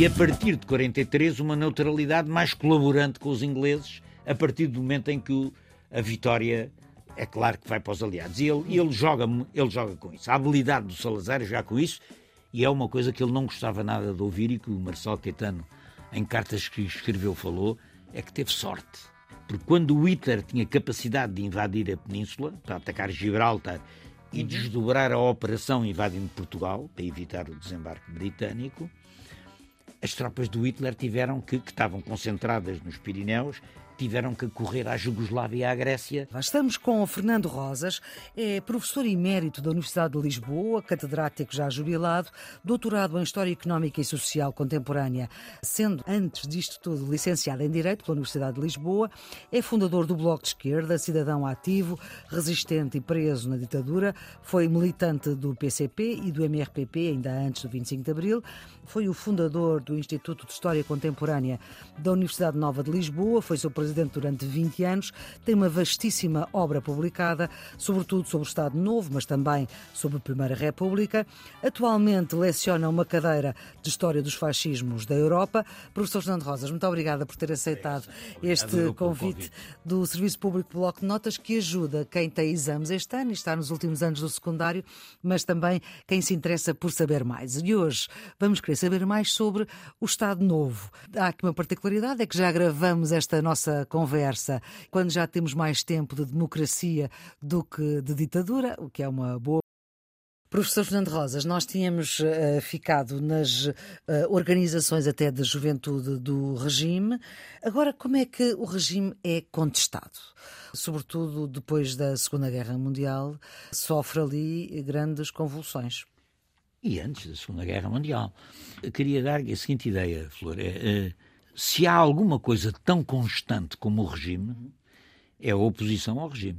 E a partir de 43, uma neutralidade mais colaborante com os ingleses, a partir do momento em que a vitória é claro que vai para os aliados. E ele, ele, joga, ele joga com isso. A habilidade do Salazar é com isso, e é uma coisa que ele não gostava nada de ouvir e que o Marcelo Caetano, em cartas que escreveu, falou, é que teve sorte. Porque quando o Hitler tinha capacidade de invadir a península, para atacar Gibraltar e desdobrar a operação invadindo Portugal, para evitar o desembarque britânico, as tropas do Hitler tiveram que, que estavam concentradas nos Pirineus, tiveram que correr à Jugoslávia e à Grécia. Estamos com o Fernando Rosas, é professor emérito da Universidade de Lisboa, catedrático já jubilado, doutorado em História Económica e Social Contemporânea, sendo antes disto tudo licenciado em Direito pela Universidade de Lisboa, é fundador do Bloco de Esquerda, cidadão ativo, resistente e preso na ditadura, foi militante do PCP e do MRPP ainda antes do 25 de Abril, foi o fundador do Instituto de História Contemporânea da Universidade Nova de Lisboa, foi seu presidente durante 20 anos, tem uma vastíssima obra publicada, sobretudo sobre o Estado Novo, mas também sobre a Primeira República. Atualmente leciona uma cadeira de História dos Fascismos da Europa. Professor Fernando Rosas, muito obrigada por ter aceitado este convite do Serviço Público Bloco de Notas, que ajuda quem tem exames este ano e está nos últimos anos do secundário, mas também quem se interessa por saber mais. E hoje vamos querer saber mais sobre o Estado Novo. Há aqui uma particularidade, é que já gravamos esta nossa conversa quando já temos mais tempo de democracia do que de ditadura, o que é uma boa Professor Fernando Rosas, nós tínhamos uh, ficado nas uh, organizações até da juventude do regime. Agora, como é que o regime é contestado? Sobretudo depois da Segunda Guerra Mundial, sofre ali grandes convulsões e antes da Segunda Guerra Mundial. Eu queria dar a seguinte ideia, Flor. É, é, se há alguma coisa tão constante como o regime, é a oposição ao regime.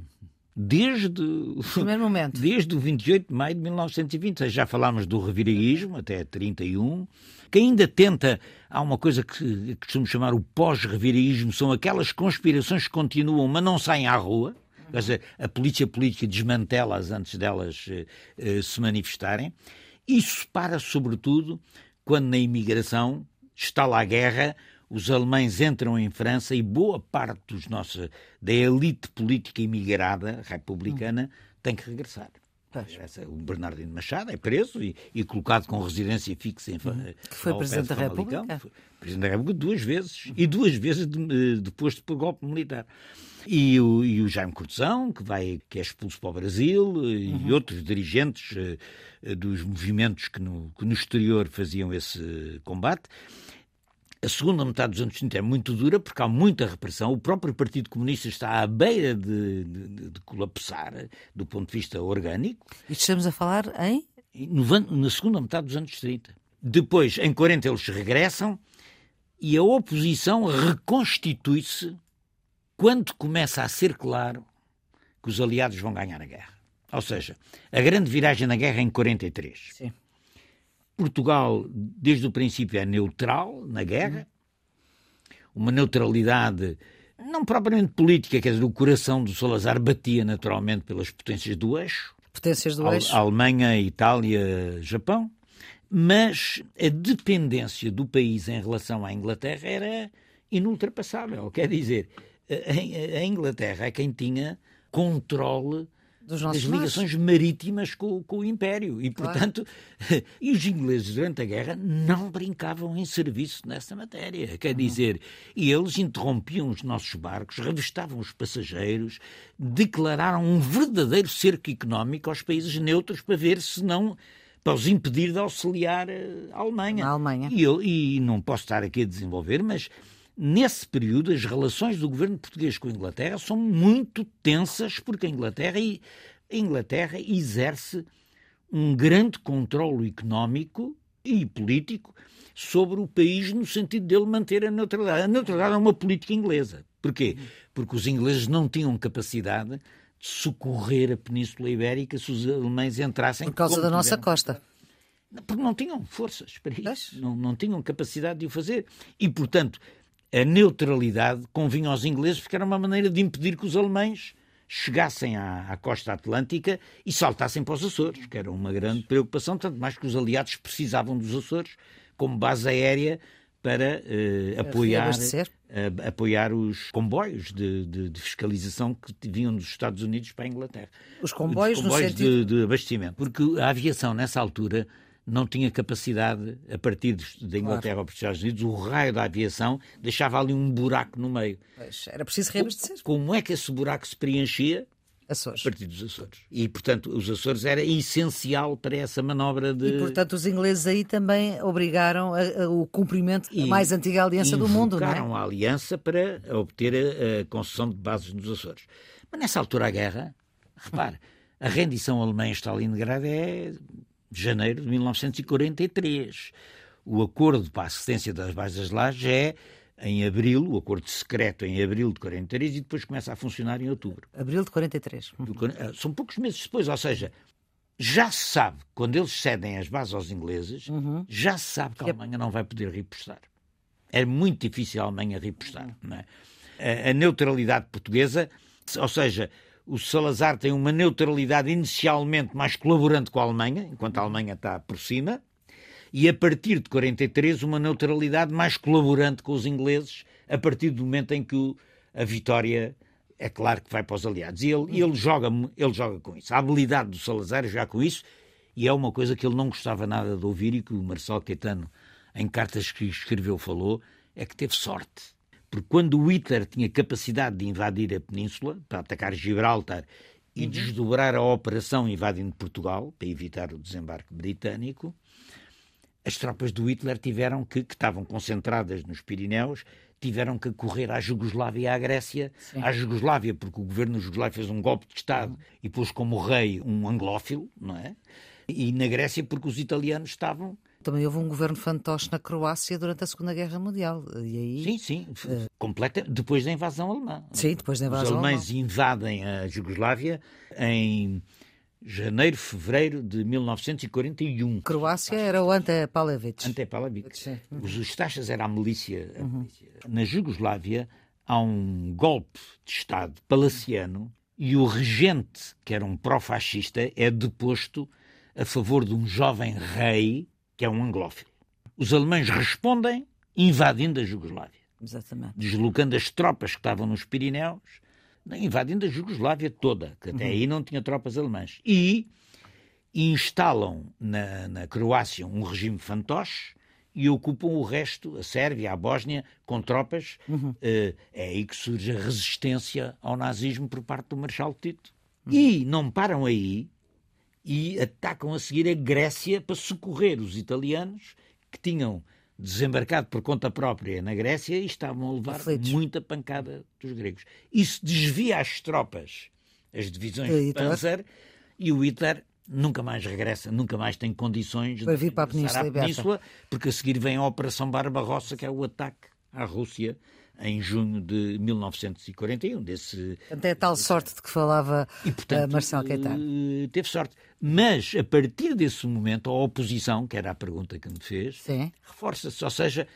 Desde o primeiro momento. Desde o 28 de maio de 1920. Já falámos do reviraísmo até 31, que ainda tenta. Há uma coisa que costumo chamar o pós-reviraísmo, são aquelas conspirações que continuam, mas não saem à rua. Quer dizer, a polícia política desmantela-as antes delas uh, se manifestarem. Isso para, sobretudo, quando na imigração está lá a guerra, os alemães entram em França e boa parte dos nossos, da elite política imigrada republicana tem que regressar. O Bernardino Machado é preso e, e colocado com residência fixa em uhum. Que foi Presidente da República? Presidente da República duas vezes. Uhum. E duas vezes de, depois por golpe militar. E o, e o Jaime Cortesão, que, vai, que é expulso para o Brasil, e uhum. outros dirigentes uh, dos movimentos que no, que no exterior faziam esse combate. A segunda metade dos anos 30 é muito dura porque há muita repressão. O próprio Partido Comunista está à beira de, de, de colapsar do ponto de vista orgânico. E estamos a falar em? No, na segunda metade dos anos 30. Depois, em 40, eles regressam e a oposição reconstitui-se quando começa a ser claro que os aliados vão ganhar a guerra. Ou seja, a grande viragem na guerra é em 43. Sim. Portugal, desde o princípio, é neutral na guerra, uma neutralidade não propriamente política, quer dizer, o coração do Salazar batia naturalmente pelas potências do eixo. Potências do eixo. A Alemanha, Itália, Japão. Mas a dependência do país em relação à Inglaterra era inultrapassável. Quer dizer, a Inglaterra é quem tinha controle das ligações marítimas com, com, o Império. E, portanto, claro. e os ingleses, durante a guerra, não brincavam em serviço nessa matéria. Quer dizer, e eles interrompiam os nossos barcos, revistavam os passageiros, declararam um verdadeiro cerco económico aos países neutros para ver se não para os impedir de auxiliar a Alemanha. A Alemanha. E, eu, e não posso estar aqui a desenvolver, mas Nesse período, as relações do governo português com a Inglaterra são muito tensas, porque a Inglaterra, a Inglaterra exerce um grande controle económico e político sobre o país no sentido dele manter a neutralidade. A neutralidade é uma política inglesa. Porquê? Porque os ingleses não tinham capacidade de socorrer a Península Ibérica se os alemães entrassem. Por causa da tiveram. nossa costa. Porque não tinham forças para isso. Não, não tinham capacidade de o fazer. E, portanto, a neutralidade convinha aos ingleses porque era uma maneira de impedir que os alemães chegassem à, à, costa atlântica e saltassem para os Açores, que era uma grande preocupação, tanto mais que os aliados precisavam dos Açores como base aérea para uh, apoiar, uh, apoiar os comboios de, de, de, fiscalização que vinham dos Estados Unidos para a Inglaterra. Os comboios, os comboios sentido... de, de abastecimento. Porque a aviação, nessa altura, não tinha capacidade, a partir da Inglaterra claro. ou dos Estados Unidos, o raio da aviação deixava ali um buraco no meio. Pois, era preciso reabastecer. Como é que esse buraco se preenchia? Açores. A partir dos Açores. E, portanto, os Açores era essencial para essa manobra de. E, portanto, os ingleses aí também obrigaram a, a, o cumprimento da mais antiga aliança do mundo, não é? a aliança para obter a, a concessão de bases nos Açores. Mas nessa altura a guerra, repare, a rendição alemã em Stalingrado é de janeiro de 1943. O acordo para a assistência das bases lá já é em abril, o acordo secreto em abril de 43 e depois começa a funcionar em outubro. Abril de 43. Eh, são poucos meses depois, ou seja, já se sabe, quando eles cedem as bases aos ingleses, uhum. já se sabe que a Alemanha não vai poder repostar. É muito difícil a Alemanha repostar. Uhum. É? A neutralidade portuguesa, ou seja, o Salazar tem uma neutralidade inicialmente mais colaborante com a Alemanha, enquanto a Alemanha está por cima, e a partir de 43 uma neutralidade mais colaborante com os ingleses, a partir do momento em que o, a vitória é claro que vai para os aliados. E ele, ele, joga, ele joga com isso. A habilidade do Salazar já com isso, e é uma coisa que ele não gostava nada de ouvir e que o Marcelo Caetano, em cartas que escreveu, falou, é que teve sorte porque quando o Hitler tinha capacidade de invadir a península, para atacar Gibraltar e uhum. desdobrar a operação invadindo Portugal, para evitar o desembarque britânico, as tropas do Hitler tiveram que, que estavam concentradas nos Pirineus, tiveram que correr à Jugoslávia e à Grécia. Sim. À Jugoslávia, porque o governo jugoslavo fez um golpe de Estado uhum. e pôs como rei um anglófilo, não é? E na Grécia, porque os italianos estavam também houve um governo fantoche na Croácia durante a Segunda Guerra Mundial. E aí, sim, sim. Uh... Completa, depois da invasão alemã. Sim, depois da invasão Os alemães alemã. invadem a Jugoslávia em janeiro, fevereiro de 1941. Croácia era o Ante Pavlovic. Ante Pavlovic. Os Ustachas era a milícia. Uhum. Na Jugoslávia há um golpe de Estado palaciano e o regente, que era um pró-fascista, é deposto a favor de um jovem rei que é um anglófilo. Os alemães respondem invadindo a Jugoslávia. Exatamente. Deslocando as tropas que estavam nos Pirineus, invadindo a Jugoslávia toda, que até uhum. aí não tinha tropas alemãs. E instalam na, na Croácia um regime fantoche e ocupam o resto, a Sérvia, a Bósnia, com tropas. Uhum. Eh, é aí que surge a resistência ao nazismo por parte do Marshal Tito. Uhum. E não param aí, e atacam a seguir a Grécia para socorrer os italianos que tinham desembarcado por conta própria na Grécia e estavam a levar Aflitos. muita pancada dos gregos. Isso desvia as tropas, as divisões de Panzer, e o Hitler nunca mais regressa, nunca mais tem condições para vir para a Península, Península porque a seguir vem a Operação Barbarossa, que é o ataque à Rússia em junho de 1941. Desse, Até a tal sorte de que falava e, portanto, uh, Marcelo Caetano. Eh, teve sorte. Mas, a partir desse momento, a oposição, que era a pergunta que me fez, reforça-se. Ou seja,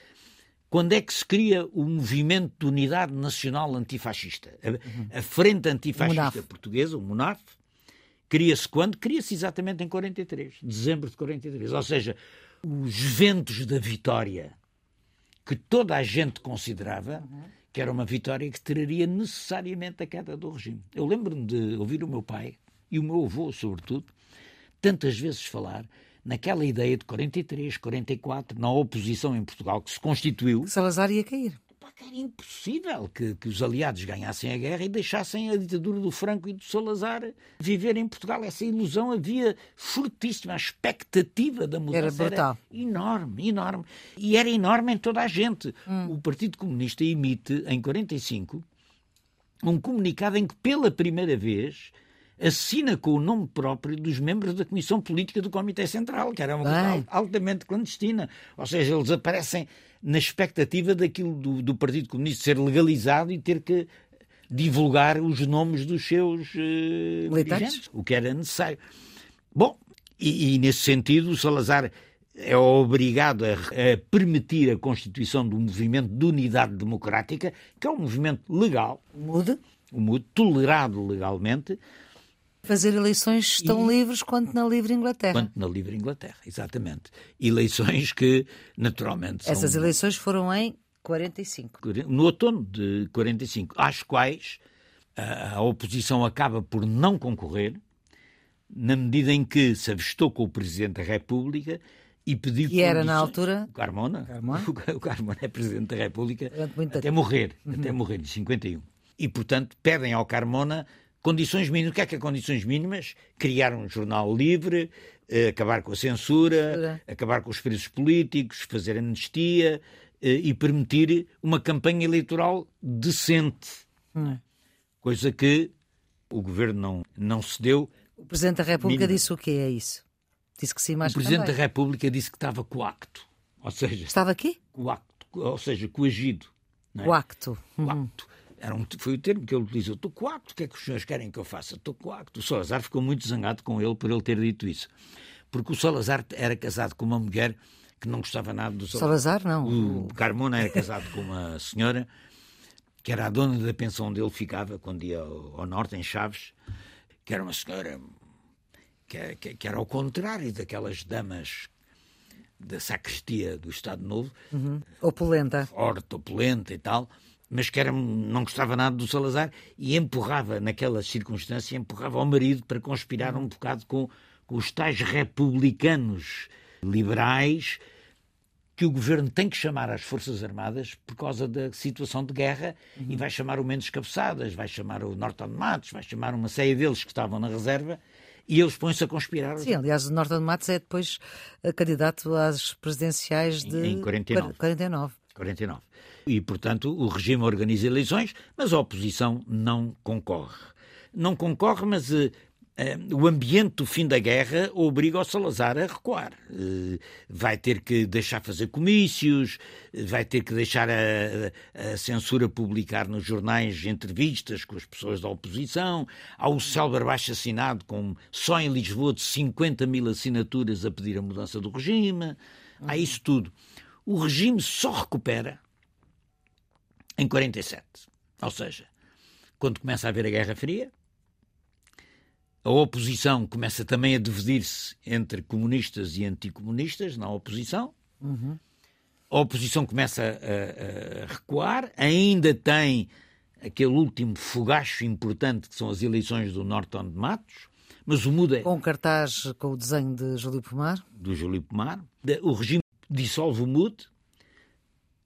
quando é que se cria o movimento de unidade nacional antifascista? A, uhum. a Frente Antifascista Portuguesa, o MUNAF, cria-se quando? Cria-se exatamente em 43, dezembro de 43. Ou seja, os ventos da vitória que toda a gente considerava uhum. que era uma vitória que traria necessariamente a queda do regime. Eu lembro-me de ouvir o meu pai e o meu avô, sobretudo, tantas vezes falar naquela ideia de 43, 44, na oposição em Portugal que se constituiu. Salazar ia cair que era impossível que, que, os aliados ganhassem a guerra e deixassem a ditadura do Franco e do Salazar viver em Portugal. Essa ilusão havia fortíssima, a expectativa da mudança era, era enorme, enorme. E era enorme em toda a gente. Hum. O Partido Comunista emite, em 45, um comunicado em que, pela primeira vez, assina com o nome próprio dos membros da Comissão Política do Comitê Central, que era uma coisa altamente clandestina. Ou seja, eles aparecem na expectativa daquilo do, do, Partido Comunista ser legalizado e ter que divulgar os nomes dos seus uh, dirigentes, o que era necessário. Bom, e, e, nesse sentido o Salazar é obrigado a, a, permitir a constituição do movimento de unidade democrática, que é um movimento legal. Mude. o MUD, tolerado legalmente. Fazer eleições tão e... livres quanto na livre Inglaterra. Quanto na livre Inglaterra, exatamente. Eleições que, naturalmente. São... Essas eleições foram em 45. No outono de 45, às quais a oposição acaba por não concorrer, na medida em que se avistou com o Presidente da República e pediu E era na altura? O Carmona. Carmona? O Carmona é Presidente da República até morrer, uhum. até morrer, em 51. E, portanto, pedem ao Carmona condições mínimas. O que é que é condições mínimas? Criar um jornal livre, eh, acabar com a censura, acabar com os presos políticos, fazer anistia eh, e permitir uma campanha eleitoral decente. Hum. Coisa que o governo não, não cedeu. O Presidente da República disse o que é isso? Disse que sim, mas O Presidente também. da República disse que estava coacto. Ou seja... Estava aqui? Coacto. Ou seja, coagido. É? Coacto. Uhum. Era um, foi o termo que ele utilizou. Estou coacto. O que é que os senhores querem que eu faça? Estou coacto. O Salazar ficou muito zangado com ele por ele ter dito isso. Porque o Salazar era casado com uma mulher que não gostava nada do Salazar. Salazar, não. O Carmona era casado com uma senhora que era a dona da pensão onde ele ficava quando ia ao, ao norte, em Chaves, que era uma senhora que, que, que, era ao contrário daquelas damas da sacristia do Estado Novo. Uhum. Opulenta. Forte, opulenta e tal, mas que era, não gostava nada do Salazar e empurrava, naquela circunstância, empurrava ao marido para conspirar um bocado com, com os tais republicanos liberais que o governo tem que chamar as Forças Armadas por causa da situação de guerra uhum. e vai chamar o Mendes Cabeçadas, vai chamar o Norton Matos, vai chamar uma série deles que estavam na reserva e eles põem-se a conspirar. Sim, aliás, o Norton Matos é depois eh, candidato às presidenciais de em 49. 49. 49. E, portanto, o regime organiza eleições, mas a oposição não concorre. Não concorre, mas uh, o ambiente do fim da guerra obriga o Salazar a recuar. Eh, vai ter que deixar fazer comícios, vai ter que deixar a, a, censura publicar nos jornais entrevistas com as pessoas da oposição. Há o célebre abaixo assinado com só em Lisboa de 50 mil assinaturas a pedir a mudança do regime. Há isso tudo. O regime só recupera em 47. Ou seja, quando começa a haver a Guerra Fria, a oposição começa também a dividir-se entre comunistas e anticomunistas na oposição. Uhum. A oposição começa a, a, recuar, ainda tem aquele último fogacho importante que são as eleições do Norton de Matos, mas o muda. É com cartaz com o desenho de Júlio Pomar. Do Júlio Pomar. O regime dissolve o MUD,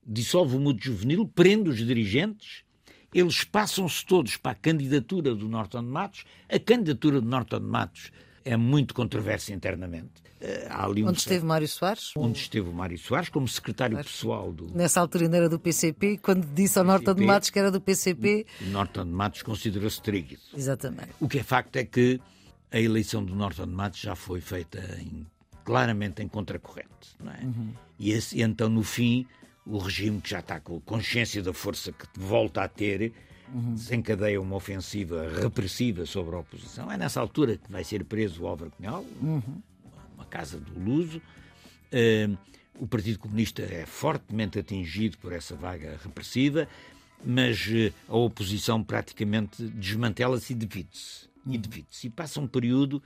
dissolve o MUD juvenil, prende os dirigentes eles passam-se todos para a candidatura do Norton de Matos. A candidatura do Norton de Matos é muito controversa internamente. Eh, um onde esteve Mário Soares? Onde esteve o Mário Soares, como secretário pessoal do. Nessa altura ainda era do PCP, quando disse ao Norton de Matos que era do PCP. Norton de Matos considerou-se trígido. Exatamente. O que é facto é que a eleição do Norton de Matos já foi feita em, claramente em contracorrente. Não é? Uhum. E, esse, e então, no fim, o regime que já está com consciência da força que volta a ter, uhum. desencadeia uma ofensiva repressiva sobre a oposição. É nessa altura que vai ser preso o Álvaro Cunhal, uhum. uma casa do Luso. Uh, o Partido Comunista é fortemente atingido por essa vaga repressiva, mas uh, a oposição praticamente desmantela-se e divide-se. Uhum. E divide-se. E passa um período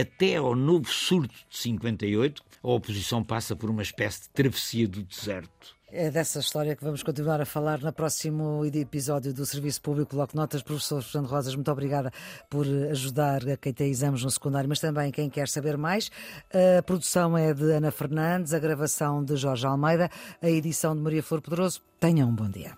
até ao novo surto de 58, a oposição passa por uma espécie de travessia do deserto é dessa história que vamos continuar a falar no próximo episódio do Serviço Público Bloco Notas. Professor Fernando Rosas, muito obrigada por ajudar a quem tem exames no secundário, mas também quem quer saber mais. A produção é de Ana Fernandes, a gravação de Jorge Almeida, a edição de Maria Flor Pedroso. Tenham um bom dia.